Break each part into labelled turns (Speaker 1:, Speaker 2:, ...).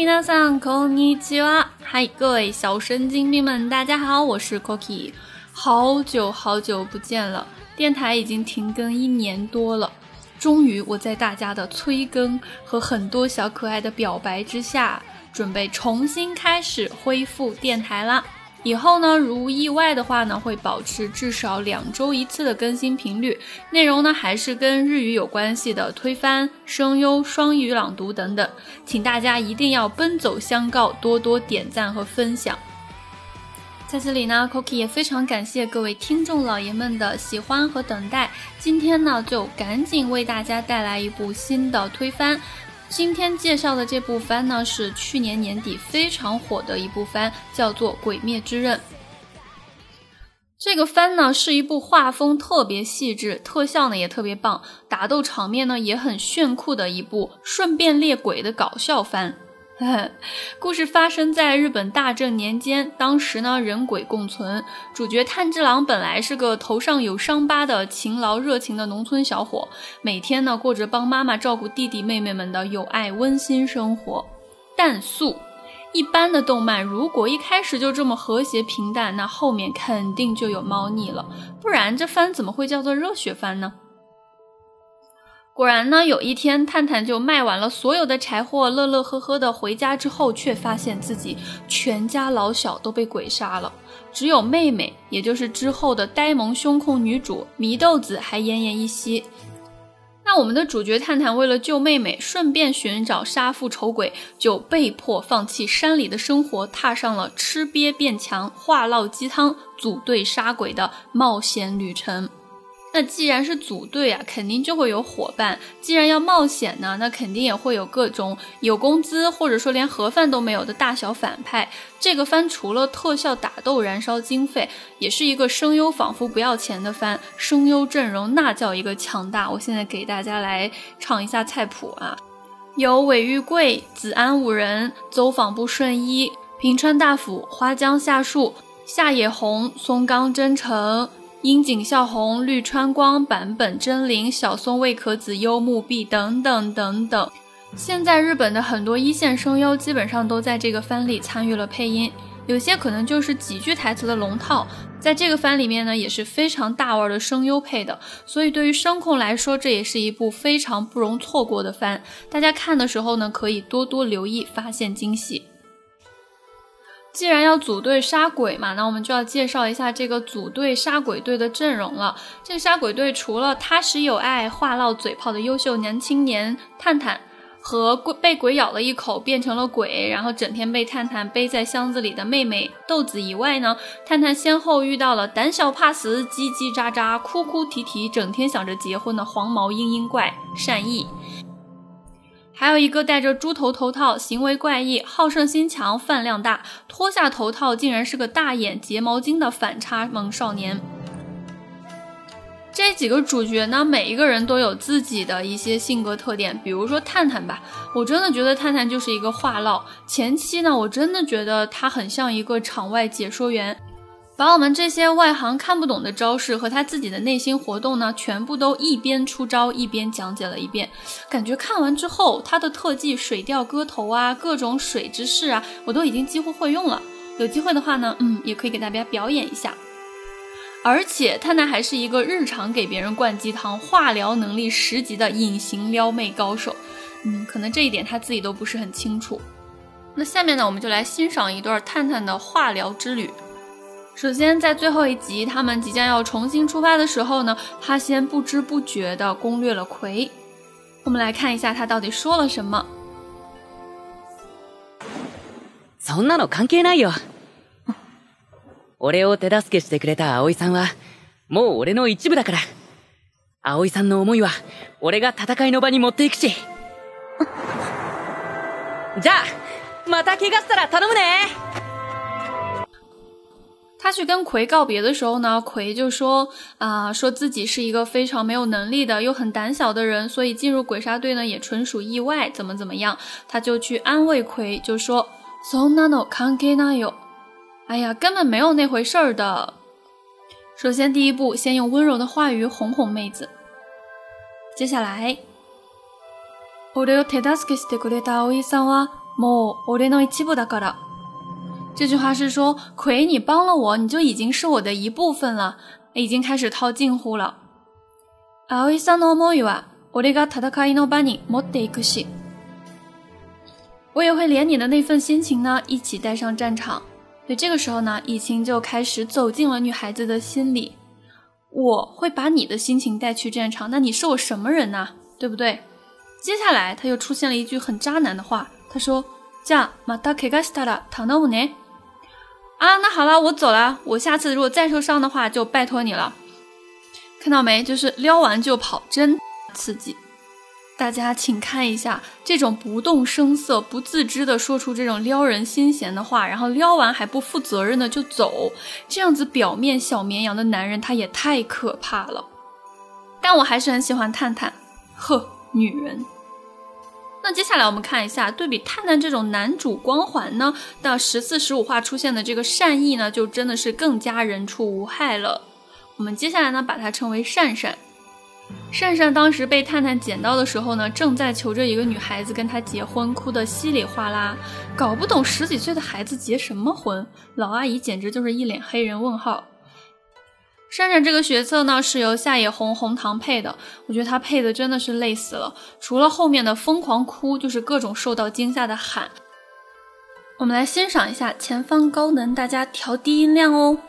Speaker 1: 皆さんこんにちは。嗨，各位小神经病们，大家好，我是 Cookie。好久好久不见了，电台已经停更一年多了。终于，我在大家的催更和很多小可爱的表白之下，准备重新开始恢复电台啦。 以后呢，如无意外的话呢，会保持至少两周一次的更新频率。内容呢，还是跟日语有关系的推翻、声优、双语朗读等等。请大家一定要奔走相告，多多点赞和分享。在这里呢 coki 也非常感谢各位听众老爷们的喜欢和等待。今天呢，就赶紧为大家带来一部新的推翻。今天介绍的这部番呢，是去年年底非常火的一部番，叫做《鬼灭之刃》。这个番呢，是一部画风特别细致、特效呢也特别棒、打斗场面呢也很炫酷的一部顺便猎鬼的搞笑番。故事发生在日本大正年间，当时呢人鬼共存。主角炭治郎本来是个头上有伤疤的勤劳热情的农村小伙，每天呢过着帮妈妈照顾弟弟妹妹们的有爱温馨生活。但素，一般的动漫如果一开始就这么和谐平淡，那后面肯定就有猫腻了，不然这番怎么会叫做热血番呢？果然呢，有一天，探探就卖完了所有的柴火，乐乐呵呵的回家之后，却发现自己全家老小都被鬼杀了，只有妹妹，也就是之后的呆萌胸控女主祢豆子还奄奄一息。那我们的主角探探为了救妹妹，顺便寻找杀父仇鬼，就被迫放弃山里的生活，踏上了吃鳖变强、话唠鸡汤、组队杀鬼的冒险旅程。那既然是组队啊，肯定就会有伙伴。既然要冒险呢，那肯定也会有各种有工资或者说连盒饭都没有的大小反派。这个番除了特效打斗燃烧经费，也是一个声优仿佛不要钱的番。声优阵容那叫一个强大。我现在给大家来唱一下菜谱啊，有尾玉贵、子安五人、走访部顺一、平川大辅、花江夏树、夏野红、松冈真诚。樱井孝宏、绿川光、坂本真绫、小松未可子、幽木碧等等等等。现在日本的很多一线声优基本上都在这个番里参与了配音，有些可能就是几句台词的龙套。在这个番里面呢，也是非常大腕的声优配的，所以对于声控来说，这也是一部非常不容错过的番。大家看的时候呢，可以多多留意，发现惊喜。既然要组队杀鬼嘛，那我们就要介绍一下这个组队杀鬼队的阵容了。这个杀鬼队除了踏实有爱、话唠嘴炮的优秀男青年探探，和被鬼咬了一口变成了鬼，然后整天被探探背在箱子里的妹妹豆子以外呢，探探先后遇到了胆小怕死、叽叽喳喳、哭哭啼啼、整天想着结婚的黄毛嘤嘤怪善意。还有一个戴着猪头头套、行为怪异、好胜心强、饭量大，脱下头套竟然是个大眼睫毛精的反差萌少年。这几个主角呢，每一个人都有自己的一些性格特点。比如说探探吧，我真的觉得探探就是一个话唠。前期呢，我真的觉得他很像一个场外解说员。把我们这些外行看不懂的招式和他自己的内心活动呢，全部都一边出招一边讲解了一遍。感觉看完之后，他的特技水调歌头啊，各种水之势啊，我都已经几乎会用了。有机会的话呢，嗯，也可以给大家表演一下。而且探探还是一个日常给别人灌鸡汤、化疗能力十级的隐形撩妹高手。嗯，可能这一点他自己都不是很清楚。那下面呢，我们就来欣赏一段探探的化疗之旅。首先，在最后一集，他们即将要重新出发的时候呢，他先不知不觉地攻略了葵。我们来看一下他到底说了什么。
Speaker 2: そんなの関係ないよ。俺を手助けしてくれた葵さんは、もう俺の一部だから。葵さんの思いは、俺が戦いの場に持っていくし。じゃあ、また怪我したら頼むね。
Speaker 1: 他去跟葵告别的时候呢，葵就说啊，说自己是一个非常没有能力的又很胆小的人，所以进入鬼杀队呢也纯属意外，怎么怎么样，他就去安慰葵，就说 so nano kanke nayo，哎呀，根本没有那回事儿的。首先第一步，先用温柔的话语哄哄妹子。接下来，俺を手助けしてくれた葵さんは もう俺の一部だから。 这句话是说，葵，你帮了我，你就已经是我的一部分了，已经开始套近乎了。葵さんの思いは俺が戦いの場に持っていくし。我也会连你的那份心情呢一起带上战场。所以这个时候呢，以晴就开始走进了女孩子的心里。我会把你的心情带去战场，那你是我什么人呢？对不对？接下来他又出现了一句很渣男的话，他说：“じゃまた怪我したら頼むね。” 啊，那好了，我走了。我下次如果再受伤的话，就拜托你了。看到没？就是撩完就跑，真刺激。大家请看一下，这种不动声色、不自知的说出这种撩人心弦的话，然后撩完还不负责任的就走，这样子表面小绵羊的男人，他也太可怕了。但我还是很喜欢探探，呵，女人。那接下来我们看一下，对比探探这种男主光环呢，到十四、十五话出现的这个善意呢，就真的是更加人畜无害了。我们接下来呢，把它称为善善。善善当时被探探捡到的时候呢，正在求着一个女孩子跟他结婚，哭得稀里哗啦，搞不懂十几岁的孩子结什么婚。老阿姨简直就是一脸黑人问号。善善这个角色呢，是由夏野红红糖配的，我觉得她配的真的是累死了。除了后面的疯狂哭，就是各种受到惊吓的喊。我们来欣赏一下前方高能，大家调低音量哦。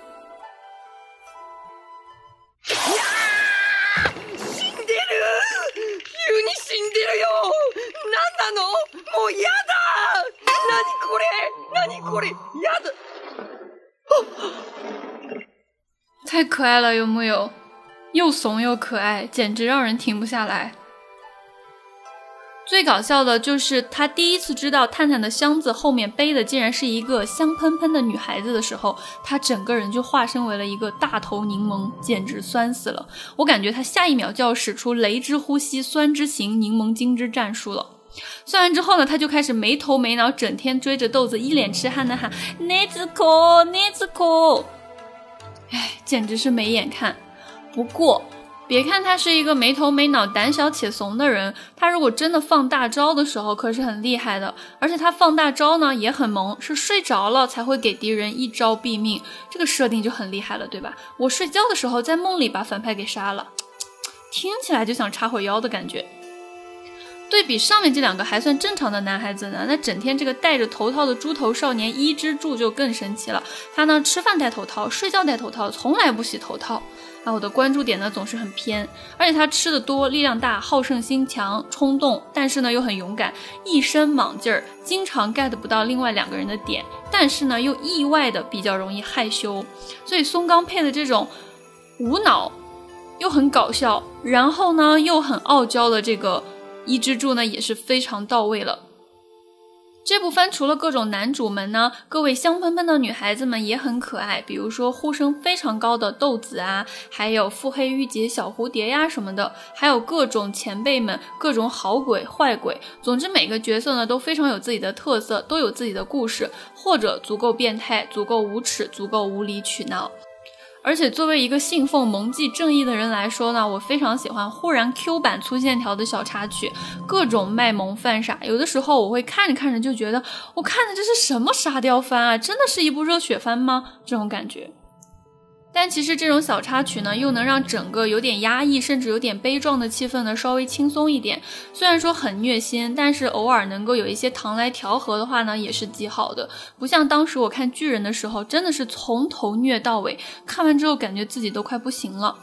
Speaker 1: 太可爱了，有木有？又怂又可爱，简直让人停不下来。最搞笑的就是他第一次知道探探的箱子后面背的竟然是一个香喷喷的女孩子的时候，他整个人就化身为了一个大头柠檬，简直酸死了。我感觉他下一秒就要使出雷之呼吸、酸之行、柠檬精之战术了。算完之后呢，他就开始没头没脑，整天追着豆子，一脸痴汉的喊“奈子可，奈子可”，哎，简直是没眼看。不过，别看他是一个没头没脑、胆小且怂的人，他如果真的放大招的时候，可是很厉害的。而且他放大招呢也很萌，是睡着了才会给敌人一招毙命，这个设定就很厉害了，对吧？我睡觉的时候在梦里把反派给杀了，听起来就想插会腰的感觉。对比上面这两个还算正常的男孩子呢，那整天这个戴着头套的猪头少年伊之助就更神奇了。他呢吃饭戴头套，睡觉戴头套，从来不洗头套。啊，我的关注点呢总是很偏，而且他吃的多，力量大，好胜心强，冲动，但是呢又很勇敢，一身莽劲儿，经常 get 不到另外两个人的点，但是呢又意外的比较容易害羞。所以松冈配的这种无脑又很搞笑，然后呢又很傲娇的这个。伊之助呢也是非常到位了。这部番除了各种男主们呢，各位香喷喷的女孩子们也很可爱，比如说呼声非常高的豆子啊，还有腹黑御姐小蝴蝶呀什么的，还有各种前辈们，各种好鬼坏鬼。总之每个角色呢都非常有自己的特色，都有自己的故事，或者足够变态，足够无耻，足够无理取闹。而且作为一个信奉萌系正义的人来说呢，我非常喜欢忽然 Q 版粗线条的小插曲，各种卖萌犯傻。有的时候我会看着看着就觉得，我看的这是什么沙雕番啊？真的是一部热血番吗？这种感觉。但其实这种小插曲呢，又能让整个有点压抑，甚至有点悲壮的气氛呢，稍微轻松一点。虽然说很虐心，但是偶尔能够有一些糖来调和的话呢，也是极好的。不像当时我看巨人的时候，真的是从头虐到尾，看完之后感觉自己都快不行了。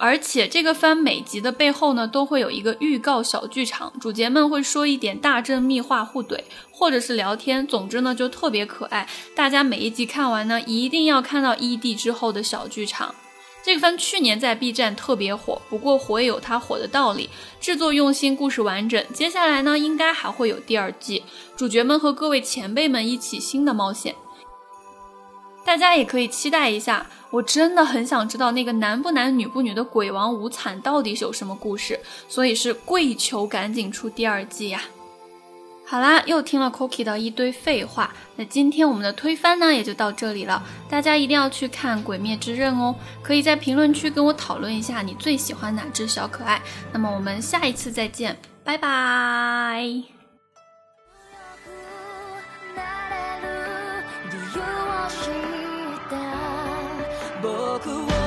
Speaker 1: 而且这个番每集的背后呢，都会有一个预告小剧场，主角们会说一点大正密话互怼，或者是聊天，总之呢就特别可爱。大家每一集看完呢，一定要看到 ED 之后的小剧场。这个番去年在 B 站特别火，不过火也有它火的道理，制作用心，故事完整。接下来呢，应该还会有第二季，主角们和各位前辈们一起新的冒险。大家也可以期待一下，我真的很想知道那个男不男女不女的鬼王无惨到底是有什么故事，所以是跪求赶紧出第二季呀！好啦，又听了 Cookie 的一堆废话，那今天我们的推翻呢也就到这里了，大家一定要去看《鬼灭之刃》哦，可以在评论区跟我讨论一下你最喜欢哪只小可爱。那么我们下一次再见，拜拜。
Speaker 3: 僕を